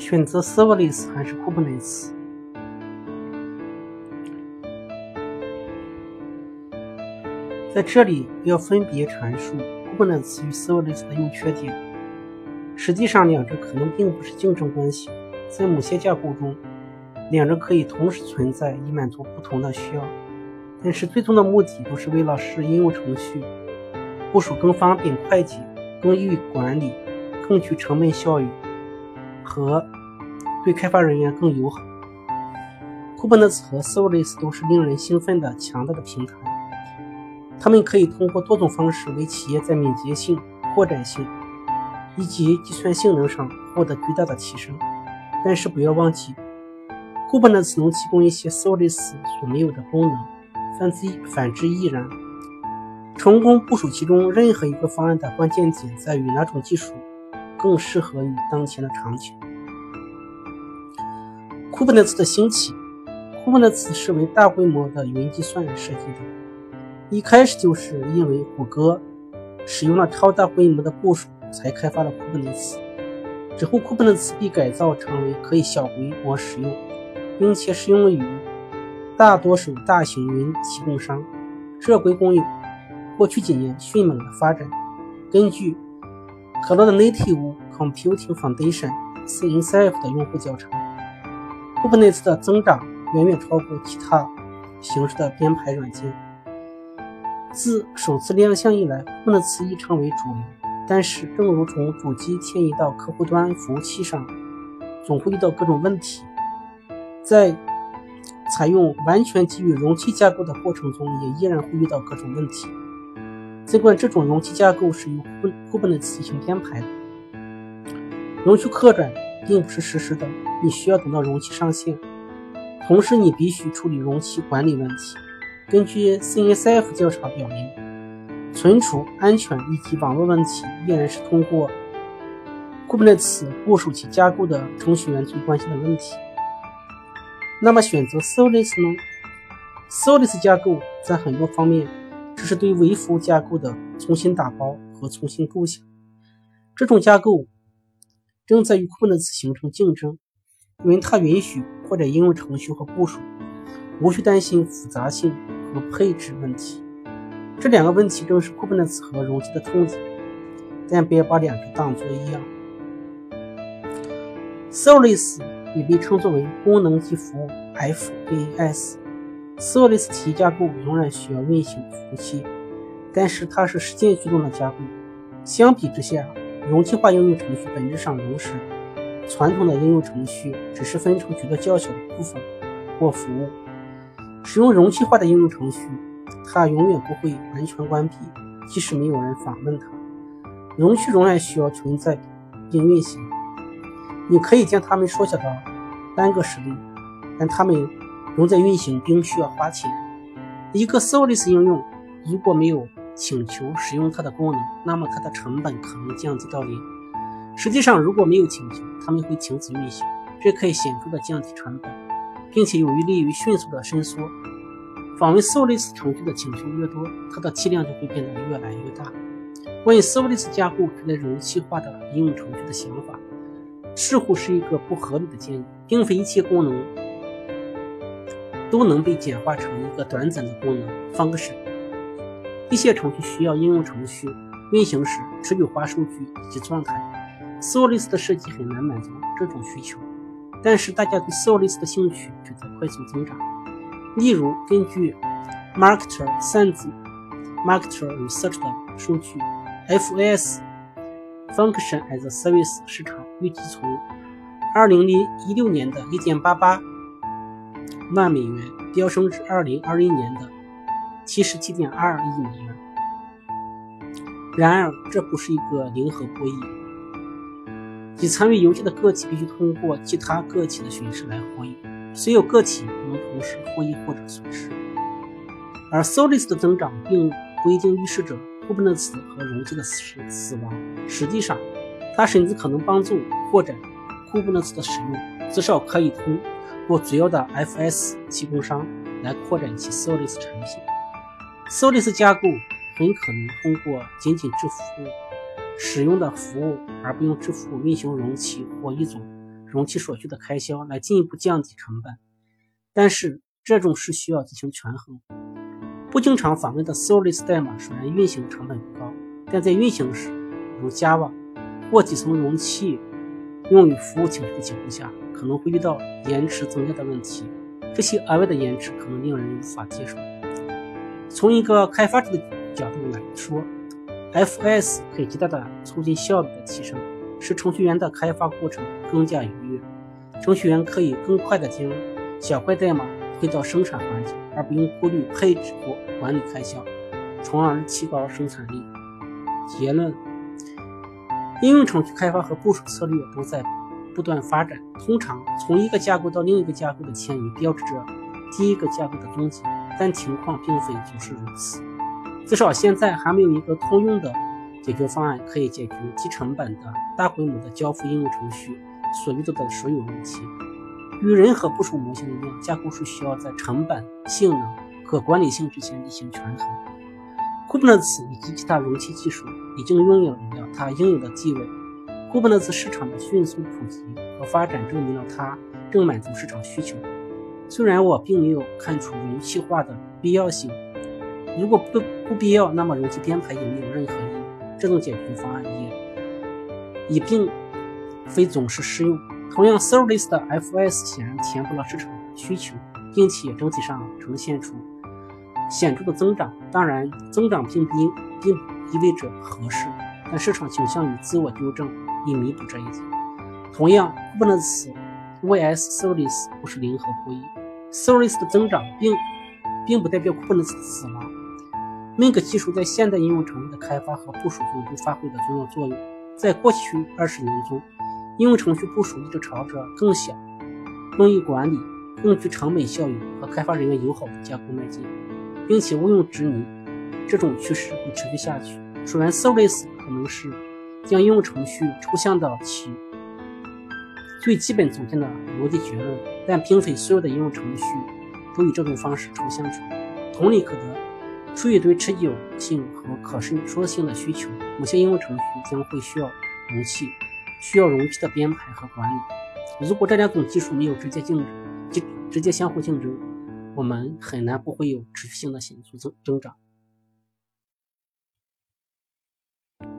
选择 Serverless 还是 Kubernetes？在这里要分别阐述 Kubernetes 与 Serverless 的优缺点。实际上，两者可能并不是竞争关系。在某些架构中，两者可以同时存在，以满足不同的需要。但是，最终的目的都是为了使应用程序部署更方便、快捷、更易于管理、更具成本效益和对开发人员更友好。Kubernetes 和 Serverless 都是令人兴奋的强大的平台。他们可以通过多种方式为企业在敏捷性、扩展性以及计算性能上获得巨大的提升。但是不要忘记，Kubernetes 能提供一些 Serverless 所没有的功能，反之反之亦然。成功部署其中任何一个方案的关键点在于哪种技术更适合于当前的场景。Kubernetes 的兴起，Kubernetes 是为大规模的云计算设计的。一开始就是因为谷歌使用了超大规模的部署，才开发了 Kubernetes。之后，Kubernetes 被改造成为可以小规模使用，并且适用于大多数大型云提供商。这归功于过去几年迅猛的发展。根据 Cloud Native Computing Foundation（CNCF） 的用户教程，Kubernetes 的增长远远超过其他形式的编排软件。自首次亮相以来，Kubernetes 已成为主流。但是，正如从主机迁移到客户端服务器上，总会遇到各种问题。在采用完全基于容器架构的过程中，也依然会遇到各种问题。尽管这种容器架构是由 Kubernetes 进行编排的，容器扩展并不是实时的，你需要等到容器上线。同时，你必须处理容器管理问题。根据 CNCF 调查表明，存储安全以及网络问题依然是通过 Kubernetes 部署其架构的程序员最关心的问题。那么选择 Serverless 呢？Serverless 架构在很多方面只是对微服务架构的重新打包和重新构想。这种架构正在与 Kubernetes 形成竞争，因为它允许扩展应用程序和部署，无需担心复杂性。和配置问题，这两个问题正是 Kubernetes 和容器的痛点，但别把两者当作一样。Serverless 也被称作为功能级服务 （FaaS）。Serverless 体系架构仍然需要运行服务器，但是它是实践驱动的架构。相比之下，容器化应用程序本质上仍是传统的应用程序，只是分成许多较小的部分或服务。使用容器化的应用程序，它永远不会完全关闭，即使没有人访问它，容器仍然需要存在并运行。你可以将它们缩小到单个实例，但它们仍在运行并需要花钱。一个 Serverless 应用如果没有请求使用它的功能，那么它的成本可能降低到零。实际上，如果没有请求，它们会停止运行，这可以显著的降低成本。并且有利于迅速的伸缩。访问 Serverless 程序的请求越多，它的体量就会变得越来越大。关于 Serverless 架构取代容器化的应用程序的想法，似乎是一个不合理的建议。并非一切功能都能被简化成一个短暂的功能 function。一些程序需要应用程序运行时持久化数据以及状态。s o l i s 的设计很难满足这种需求，但是大家对 s o l i s 的兴趣却在快速增长。例如，根据 Marketer Sense Marketer Research 的数据，FAS Function as a Service 市场预计从二零零一六年的一点八八万美元飙升至二零二一年的77.22亿美元。然而，这不是一个零和博弈。即参与游戏的个体必须通过其他个体的损失来获益，所有个体不能同时获益或者损失。而 s o l i s 的增长并不一定预示着 Kubernetes 和容器的死死亡，实际上，它甚至可能帮助扩展 Kubernetes 的使用，至少可以通过主要的 FS 提供商来扩展其 Serverless 产品。Serverless 架构很可能通过仅仅支付使用的服务，而不用支付运行容器或一种容器所需的开销来进一步降低成本。但是这种是需要进行权衡。不经常访问的 Serverless 代码虽然运行成本不高，但在运行时，如 Java 或几层容器用于服务请求的情况下，可能会遇到延迟增加的问题。这些额外的延迟可能令人无法接受。从一个开发者的角度来说，FS 可以极大的促进效率的提升，使程序员的开发过程更加愉悦。程序员可以更快地将小块代码推到生产环节，而不用顾虑配置或管理开销，从而提高生产力。结论：应用程序开发和部署策略都在不断发展。通常，从一个架构到另一个架构的迁移，标志着第一个架构的终结。但情况并非就是如此，至少现在还没有一个通用的解决方案可以解决低成本的大规模的交付应用程序所遇到的所有问题。与任何部署模型一样，架构是需要在成本、性能和管理性之间进行权衡。Kubernetes 以及其他容器技术已经拥有了它应有的地位。Kubernetes 市场的迅速普及和发展证明了它正满足市场需求。虽然我并没有看出容器化的必要性，如果不不必要，那么容器编排也没有任何意义。这种解决方案也也并非总是适用。同样，Serverless 的 FS 显然填补了市场需求，并且整体上呈现出显著的增长。当然，增长并不并不意味着合适，但市场倾向于自我纠正以弥补这一点。同样，Kubernetes vs Serverless 不是零和博弈。Serverless 的增长并并不代表 Kubernetes 的死亡。Mink 技术在现代应用程序的开发和部署中都发挥了重要作用。在过去二十年中，应用程序部署一直朝着更小、更易管理、更具成本效益和开发人员友好的架构迈进，并且毋庸置疑，这种趋势会持续下去。虽然 Serverless 可能是将应用程序抽象到其最基本组件的逻辑结论，但并非所有的应用程序都以这种方式抽象出来。同理可得，出于对持久性和可伸缩性的需求，某些应用程序将会需要容器，需要容器的编排和管理。如果这两种技术没有直接竞争，直直接相互竞争，我们很难不会有持续性的显著增增长。